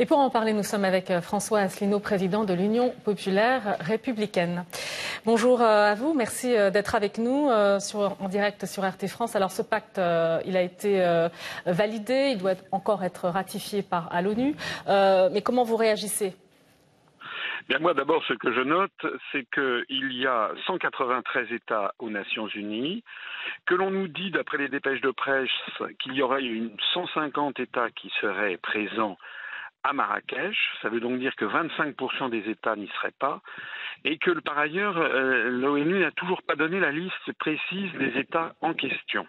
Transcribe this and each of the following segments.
Et pour en parler, nous sommes avec euh, François Asselineau, président de l'Union populaire républicaine. Bonjour euh, à vous, merci euh, d'être avec nous en direct sur RT France. Alors ce pacte, il a été validé, il doit encore être ratifié par à l'ONU. mais comment vous réagissez? Moi, d'abord, ce que je note, c'est qu'il y a 193 États aux Nations Unies, que l'on nous dit, d'après les dépêches de presse, qu'il y aurait une 150 États qui seraient présents à Marrakech. Ça veut donc dire que 25% des États n'y seraient pas. Et que par ailleurs, euh, l'ONU n'a toujours pas donné la liste précise des États en question.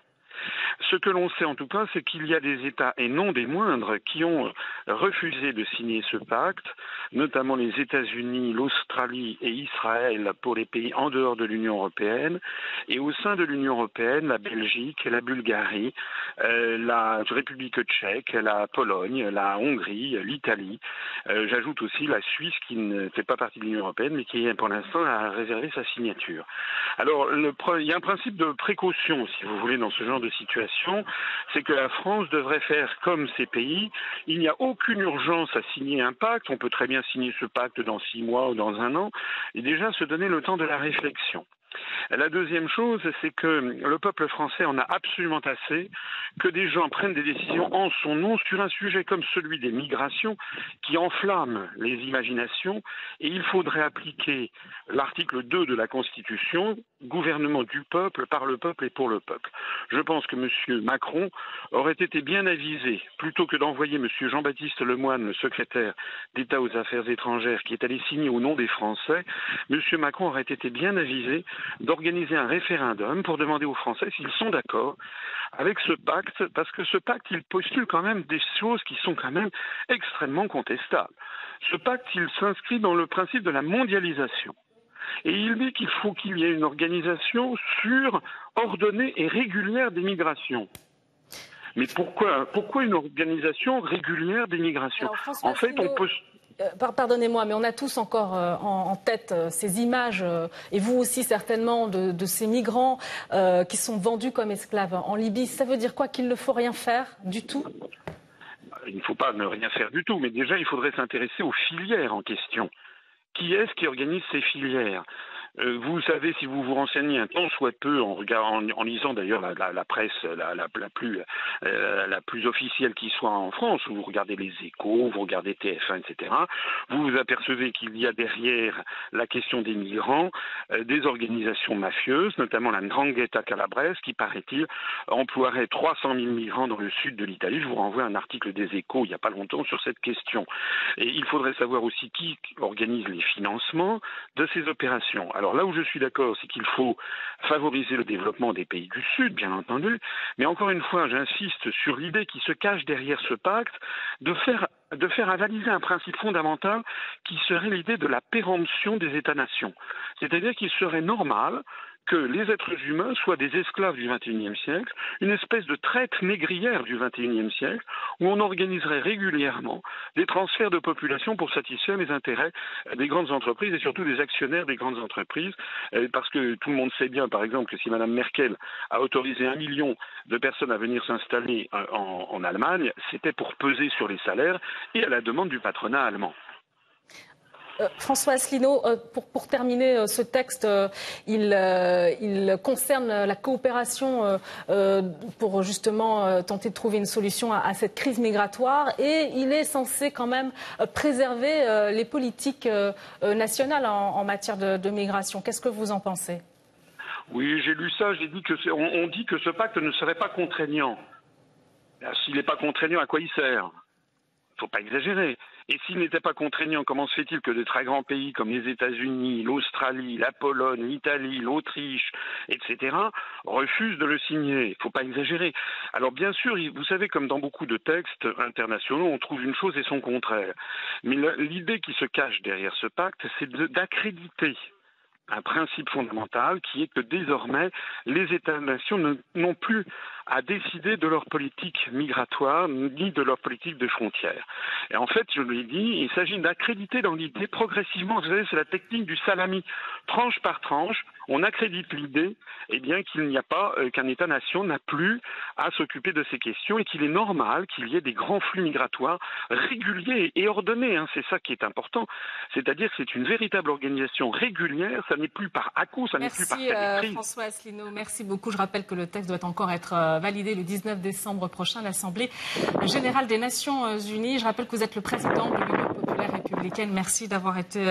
Ce que l'on sait en tout cas, c'est qu'il y a des États, et non des moindres, qui ont refusé de signer ce pacte, notamment les États-Unis, l'Australie et Israël pour les pays en dehors de l'Union européenne, et au sein de l'Union européenne, la Belgique, la Bulgarie, euh, la République tchèque, la Pologne, la Hongrie, l'Italie. Euh, j'ajoute aussi la Suisse qui ne fait pas partie de l'Union européenne, mais qui pour l'instant a réservé sa signature. Alors, il y a un principe de précaution, si vous voulez, dans ce genre de situation, c'est que la France devrait faire comme ces pays. Il n'y a aucune urgence à signer un pacte. On peut très bien signer ce pacte dans six mois ou dans un an, et déjà se donner le temps de la réflexion. La deuxième chose, c'est que le peuple français en a absolument assez que des gens prennent des décisions en son nom sur un sujet comme celui des migrations qui enflamme les imaginations et il faudrait appliquer l'article 2 de la Constitution, gouvernement du peuple, par le peuple et pour le peuple. Je pense que M. Macron aurait été bien avisé, plutôt que d'envoyer M. Jean-Baptiste Lemoyne, le secrétaire d'État aux Affaires étrangères, qui est allé signer au nom des Français, M. Macron aurait été bien avisé d'organiser un référendum pour demander aux Français s'ils sont d'accord avec ce pacte, parce que ce pacte, il postule quand même des choses qui sont quand même extrêmement contestables. Ce pacte, il s'inscrit dans le principe de la mondialisation. Et il dit qu'il faut qu'il y ait une organisation sûre, ordonnée et régulière des migrations. Mais pourquoi, pourquoi une organisation régulière des migrations En fait, on peut pardonnez-moi, mais on a tous encore euh, en, tête euh, ces images, et vous aussi certainement, de, ces migrants qui sont vendus comme esclaves en Libye. Ça veut dire quoi Qu'il ne faut rien faire du tout? Il ne faut pas ne rien faire du tout, mais déjà il faudrait s'intéresser aux filières en question. Qui est-ce qui organise ces filières? Euh, vous savez, si vous vous renseignez un tant soit peu en, en, lisant d'ailleurs la, presse la, plus, euh, la plus officielle qui soit en France, où vous regardez les échos, vous regardez TF1, etc., vous vous apercevez qu'il y a derrière la question des migrants euh, des organisations mafieuses, notamment la Ndrangheta Calabrese, qui, paraît-il, emploierait 300 000 migrants dans le sud de l'Italie. Je vous renvoie un article des échos il n'y a pas longtemps sur cette question. Et il faudrait savoir aussi qui organise les financements de ces opérations. Alors là où je suis d'accord, c'est qu'il faut favoriser le développement des pays du Sud, bien entendu, mais encore une fois, j'insiste sur l'idée qui se cache derrière ce pacte de faire de un principe fondamental qui serait l'idée de la péremption des États-nations. C'est-à-dire qu'il serait normal que les êtres humains soient des esclaves du XXIe siècle, une espèce de traite négrière du XXIe siècle, où on organiserait régulièrement des transferts de population pour satisfaire les intérêts des grandes entreprises et surtout des actionnaires des grandes entreprises, euh, parce que tout le monde sait bien, par exemple, que si Mme Merkel a autorisé un million de personnes à venir s'installer euh, en, en Allemagne, c'était pour peser sur les salaires et à la demande du patronat allemand. Euh, François Asselineau, euh, pour, terminer euh, ce texte, il, concerne la coopération pour justement tenter de trouver une solution à, cette crise migratoire et il est censé quand même préserver les politiques nationales en, matière de, migration. Qu'est-ce que vous en pensez? Oui, j'ai lu ça. J'ai dit que on dit que ce pacte ne serait pas contraignant. S'il n'est pas contraignant, à quoi il sert? Il ne faut pas exagérer. Et s'il n'était pas contraignant, comment se fait-il que de très grands pays comme les États-Unis, l'Australie, la Pologne, l'Italie, l'Autriche, etc., refusent de le signer? Il ne faut pas exagérer. Alors bien sûr, vous savez, comme dans beaucoup de textes internationaux, on trouve une chose et son contraire. Mais l'idée qui se cache derrière ce pacte, c'est d'accréditer un principe fondamental qui est que désormais, les États-nations n'ont plus à décider de leur politique migratoire ni de leur politique de frontières. Et en fait, je l'ai dit, il s'agit d'accréditer dans l'idée progressivement, vous savez, c'est la technique du salami, tranche par tranche, on accrédite l'idée eh qu'il n'y a pas euh, qu'un État-nation n'a plus à s'occuper de ces questions et qu'il est normal qu'il y ait des grands flux migratoires réguliers et ordonnés. Hein. c'est ça qui est important. C'est-à-dire que c'est une véritable organisation régulière. N'est plus par à ça n'est plus par euh, François Asselineau, merci beaucoup. Je rappelle que le texte doit encore être euh, validé le 19 décembre prochain à l'Assemblée générale des Nations Unies. Je rappelle que vous êtes le président de l'Union populaire républicaine. Merci d'avoir été